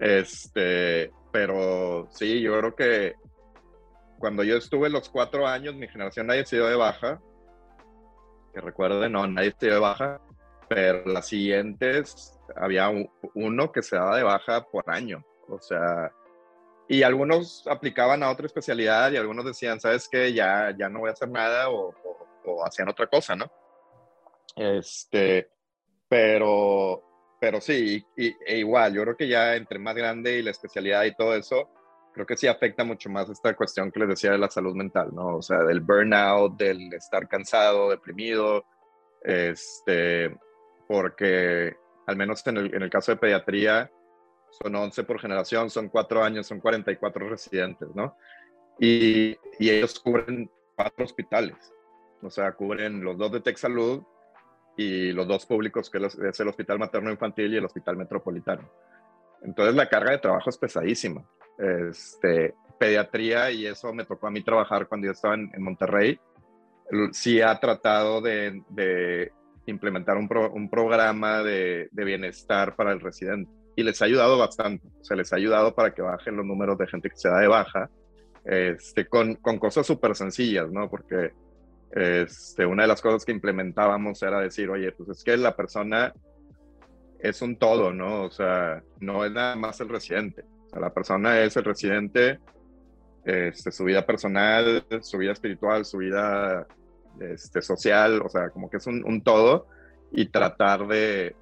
este, pero sí, yo creo que cuando yo estuve los cuatro años, mi generación nadie se dio de baja, que recuerden, no, nadie se dio de baja, pero las siguientes había uno que se daba de baja por año. O sea, y algunos aplicaban a otra especialidad y algunos decían, ¿sabes qué? Ya, ya no voy a hacer nada o, o, hacían otra cosa, ¿no? Este, pero, pero sí, y, e igual, yo creo que ya entre más grande y la especialidad y todo eso, creo que sí afecta mucho más esta cuestión que les decía de la salud mental, ¿no? O sea, del burnout, del estar cansado, deprimido, este, porque al menos en el, en el caso de pediatría, son 11 por generación, son 4 años, son 44 residentes, ¿no? Y, y ellos cubren cuatro hospitales, o sea, cubren los dos de Texalud y los dos públicos, que es el Hospital Materno Infantil y el Hospital Metropolitano. Entonces la carga de trabajo es pesadísima. Este, pediatría, y eso me tocó a mí trabajar cuando yo estaba en, Monterrey, sí ha tratado de, de implementar un, programa de, bienestar para el residente. Y les ha ayudado bastante. O sea, les ha ayudado para que bajen los números de gente que se da de baja, este, con, con cosas súper sencillas, ¿no? Porque este, una de las cosas que implementábamos era decir, oye, pues es que la persona es un todo, ¿no? O sea, no es nada más el residente. O sea, la persona es el residente, este, su vida personal, su vida espiritual, su vida este, social, o sea, como que es un, todo y tratar de,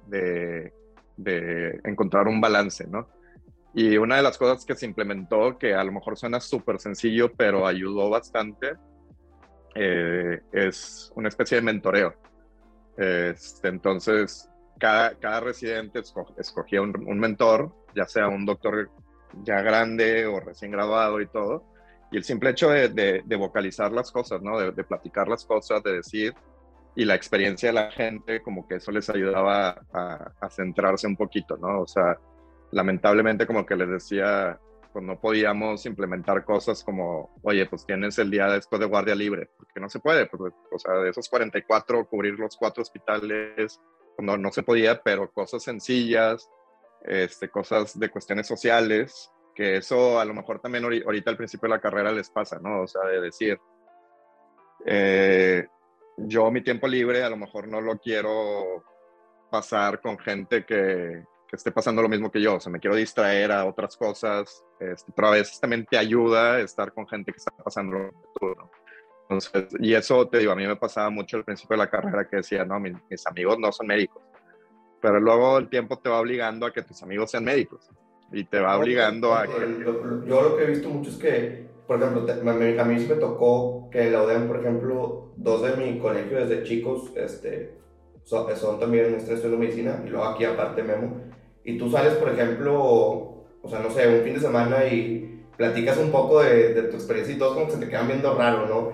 encontrar un balance, ¿no? Y una de las cosas que se implementó, que a lo mejor suena súper sencillo, pero ayudó bastante, eh, es una especie de mentoreo. Este, entonces, cada residente escogía un, mentor, ya sea un doctor ya grande o recién graduado y todo, y el simple hecho de, de, vocalizar las cosas, ¿no? De, de, platicar las cosas, de decir, y la experiencia de la gente, como que eso les ayudaba a, a centrarse un poquito, ¿no? O sea, lamentablemente, como que les decía pues no podíamos implementar cosas como, oye, pues tienes el día después de guardia libre, porque no se puede, pues, o sea, de esos 44, cubrir los cuatro hospitales, pues, no, no se podía, pero cosas sencillas, este, cosas de cuestiones sociales, que eso a lo mejor también ahorita al principio de la carrera les pasa, ¿no? O sea, de decir, eh, yo mi tiempo libre a lo mejor no lo quiero pasar con gente que, que esté pasando lo mismo que yo, o sea, me quiero distraer a otras cosas, este, pero a veces también te ayuda estar con gente que está pasando lo mismo Entonces, y eso te digo, a mí me pasaba mucho al principio de la carrera que decía, no, mis, amigos no son médicos, pero luego el tiempo te va obligando a que tus amigos sean médicos y te va obligando a que... Yo, lo que he visto mucho es que, por ejemplo, a mí me tocó que en la UDEM, por ejemplo, dos de mi colegio desde chicos este, son, son también estudiando medicina y luego aquí aparte Memo y tú sales, por ejemplo, o sea, no sé, un fin de semana y platicas un poco de, de tu experiencia y todos como que se te quedan viendo raro, ¿no?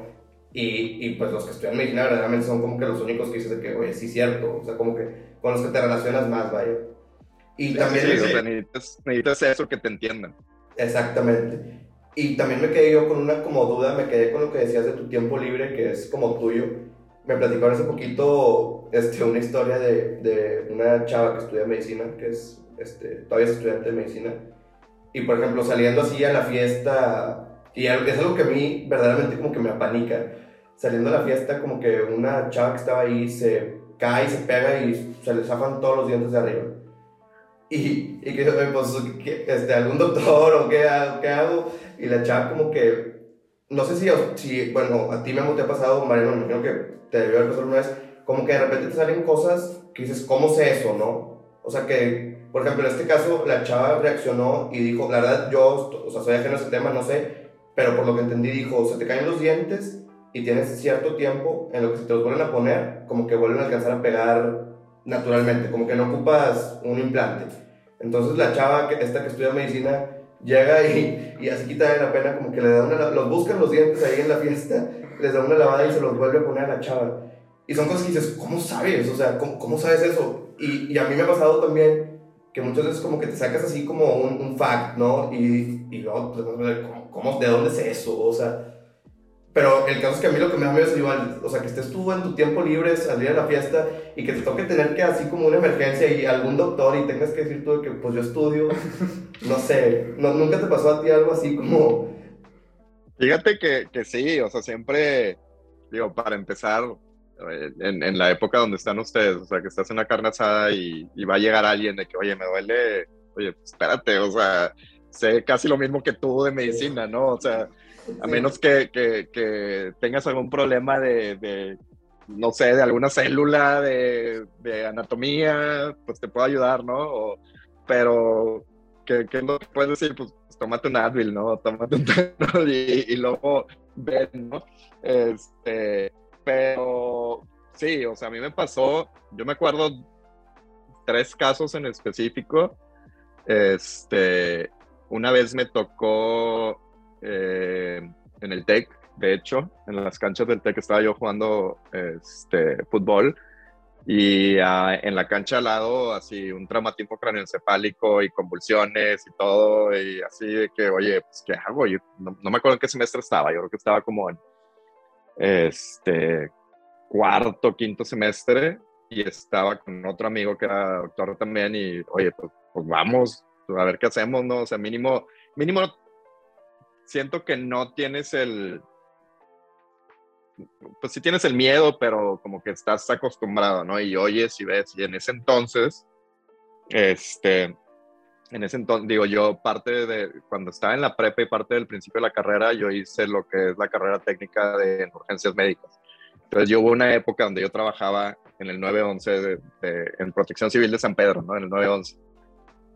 Y, y, pues los que estudian medicina verdaderamente son como que los únicos que dices de que, oye, sí, cierto, o sea, como que con los que te relacionas más, vaya. Y también... Sí, o sea, necesitas, necesitas eso que te entiendan. Exactamente. Y también me quedé yo con una como duda, me quedé con lo que decías de tu tiempo libre, que es como tuyo. Me platicaron hace poquito este, una historia de, de una chava que estudia medicina, que es este, todavía es estudiante de medicina. Y por ejemplo, saliendo así a la fiesta, y es algo que a mí verdaderamente como que me apanica, saliendo a la fiesta como que una chava que estaba ahí se cae, se pega y se le zafan todos los dientes de arriba. Y, y que, pues, este, algún doctor o qué, qué hago. Y la chava como que, no sé si, si bueno, a ti me ha pasado, Mariano, me imagino que te debió haber pasado una vez, como que de repente te salen cosas que dices, ¿cómo sé eso, no? O sea, que por ejemplo, en este caso, la chava reaccionó y dijo, la verdad, yo, o sea, soy ajeno a ese tema, no sé, pero por lo que entendí, dijo, se te caen los dientes y tienes cierto tiempo en lo que se te los vuelven a poner, como que vuelven a alcanzar a pegar naturalmente, como que no ocupas un implante. Entonces la chava, esta que estudia medicina, llega y, y así quita de la pena, como que le da una, los buscan los dientes ahí en la fiesta, les da una lavada y se los vuelve a poner a la chava. Y son cosas que dices, ¿cómo sabes? O sea, ¿cómo, cómo sabes eso? Y, y, a mí me ha pasado también que muchas veces como que te sacas así como un, un fact, ¿no? Y, y luego, pues, ¿cómo, ¿cómo, de dónde es eso? O sea, pero el caso es que a mí lo que me da miedo es igual, o sea, que estés tú en tu tiempo libre, salir a la fiesta y que te toque tener que así como una emergencia y algún doctor y tengas que decir tú que pues yo estudio, no sé, no, ¿nunca te pasó a ti algo así como... Fíjate que, que sí, o sea, siempre, digo, para empezar, eh, en, la época donde están ustedes, o sea, que estás en una carne asada y, va a llegar alguien de que, oye, me duele, oye, pues, espérate, o sea, sé casi lo mismo que tú de medicina, ¿no? O sea, a menos que, que, tengas algún problema de, de, no sé, de alguna célula, de, de, anatomía, pues te puedo ayudar, ¿no? pero, ¿qué, ¿qué, es lo que puedes decir? Pues, pues tómate un Advil, ¿no? Tómate un y, y luego ven, ¿no? Este, pero sí, o sea, a mí me pasó, yo me acuerdo tres casos en específico. Este, una vez me tocó eh, en el TEC, de hecho, en las canchas del TEC estaba yo jugando este, fútbol y ah, en la cancha al lado, así, un traumatismo craneoencefálico y convulsiones y todo, y así de que, oye, pues, ¿qué hago? Yo no, me acuerdo en qué semestre estaba, yo creo que estaba como en, este, cuarto, quinto semestre, y estaba con otro amigo que era doctor también, y, oye, pues, pues vamos, a ver qué hacemos, ¿no? O sea, mínimo, mínimo, siento que no tienes el, pues sí tienes el miedo, pero como que estás acostumbrado, ¿no? Y oyes y ves. Y en ese entonces, este, en ese entonces, digo yo, parte de, cuando estaba en la prepa y parte del principio de la carrera, yo hice lo que es la carrera técnica de urgencias médicas. Entonces yo hubo una época donde yo trabajaba en el 911, de, en Protección Civil de San Pedro, ¿no? En el 911.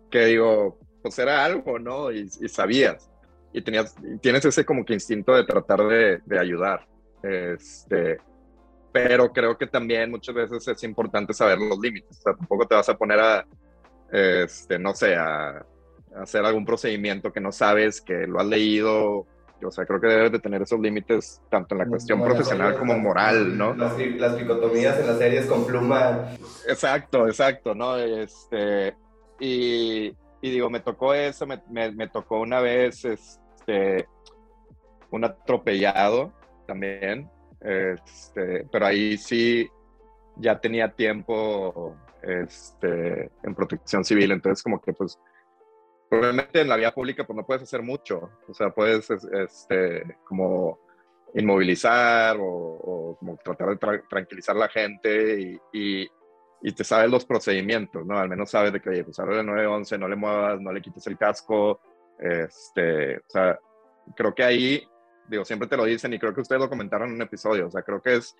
Que digo, pues era algo, ¿no? Y, sabías. Y tenías, tienes ese como que instinto de tratar de, de ayudar. Este, pero creo que también muchas veces es importante saber los límites. O sea, tampoco te vas a poner a, este, no sé, a, hacer algún procedimiento que no sabes, que lo has leído. O sea, creo que debes de tener esos límites tanto en la cuestión profesional como moral, ¿no? Las, las, picotomías en las series con pluma. Exacto, exacto, ¿no? Este, y, y digo, me tocó eso, me, me, tocó una vez, este, un atropellado también, este, pero ahí sí ya tenía tiempo este, en protección civil, entonces como que pues probablemente en la vía pública pues no puedes hacer mucho, o sea, puedes este, como inmovilizar o, como tratar de tranquilizar a la gente y, y, te sabes los procedimientos, ¿no? Al menos sabes de que, oye, pues ahora el 911, no le muevas, no le quites el casco, este, o sea, creo que ahí digo, siempre te lo dicen y creo que ustedes lo comentaron en un episodio, o sea, creo que es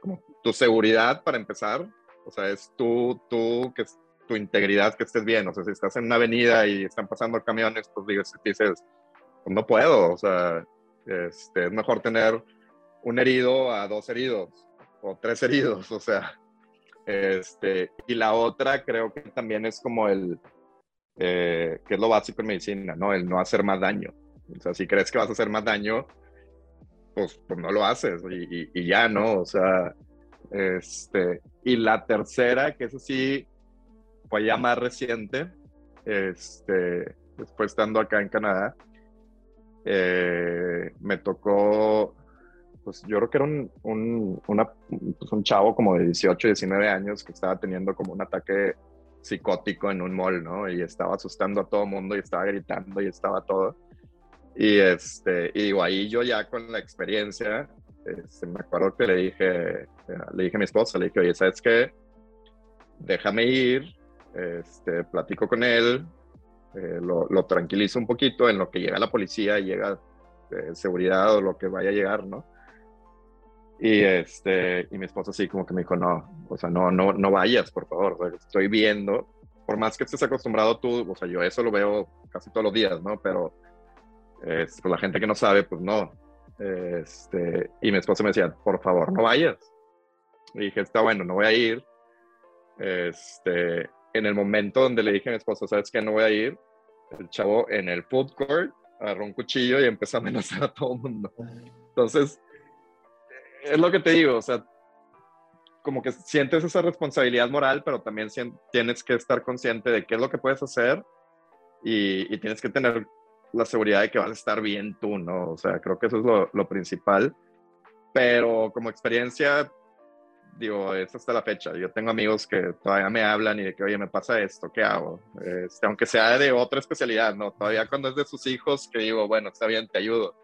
como tu seguridad para empezar, o sea, es tú, tú, que es tu integridad, que estés bien, o sea, si estás en una avenida y están pasando camiones, pues dices, dices pues no puedo, o sea, este, es mejor tener un herido a dos heridos o tres heridos, o sea, este, y la otra creo que también es como el, eh, que es lo básico en medicina, ¿no? El no hacer más daño. O sea, si crees que vas a hacer más daño, pues, pues, no lo haces y, ya, ¿no? O sea, este, y la tercera, que eso sí fue ya más reciente, este, después estando acá en Canadá, eh, me tocó, pues yo creo que era un, un, pues un chavo como de 18, 19 años que estaba teniendo como un ataque psicótico en un mall, ¿no? Y estaba asustando a todo mundo y estaba gritando y estaba todo. Y, este, y digo, ahí yo ya con la experiencia, este, me acuerdo que le dije, le dije a mi esposa, le dije, oye, ¿sabes qué? Déjame ir, este, platico con él, eh, lo, lo, tranquilizo un poquito en lo que llega la policía, llega eh, seguridad o lo que vaya a llegar, ¿no? Y, este, y mi esposa así como que me dijo, no, o sea, no, no, no vayas, por favor, estoy viendo, por más que estés acostumbrado tú, o sea, yo eso lo veo casi todos los días, ¿no? Pero pues la gente que no sabe, pues no. Este, y mi esposa me decía, por favor, no vayas. Y dije, está bueno, no voy a ir. Este, en el momento donde le dije a mi esposa, ¿sabes qué? No voy a ir. El chavo en el food court agarró un cuchillo y empezó a amenazar a todo el mundo. Entonces, es lo que te digo, o sea, como que sientes esa responsabilidad moral, pero también tienes que estar consciente de qué es lo que puedes hacer y, y tienes que tener la seguridad de que vas a estar bien tú, ¿no? O sea, creo que eso es lo, lo principal. Pero como experiencia, digo, es hasta la fecha. Yo tengo amigos que todavía me hablan y de que, oye, me pasa esto, ¿qué hago? Este, aunque sea de otra especialidad, ¿no? Todavía cuando es de sus hijos, que digo, bueno, está bien, te ayudo.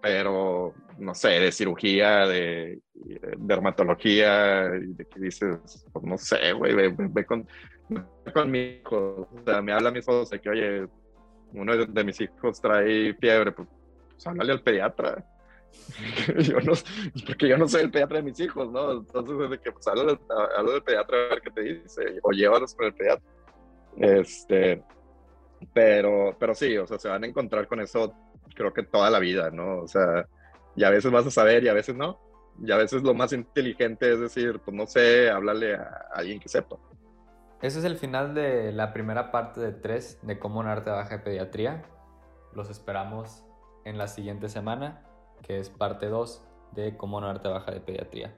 Pero, no sé, de cirugía, de eh, dermatología y de que dices, pues no sé, güey, ve, con, con mi hijo, o sea, me habla mi esposa de que, oye, uno de, mis hijos trae fiebre, pues, pues háblale al pediatra. yo no, porque yo no soy el pediatra de mis hijos, ¿no? Entonces, de que pues hablo, del pediatra a ver qué te dice, o llévalos con el pediatra. Este, pero, pero sí, o sea, se van a encontrar con eso, creo que toda la vida, ¿no? O sea, y a veces vas a saber y a veces no. Y a veces lo más inteligente es decir, pues no sé, háblale a alguien que sepa. Ese es el final de la primera parte de tres de cómo un arte baja de pediatría. Los esperamos en la siguiente semana, que es parte 2 de cómo no arte baja de pediatría.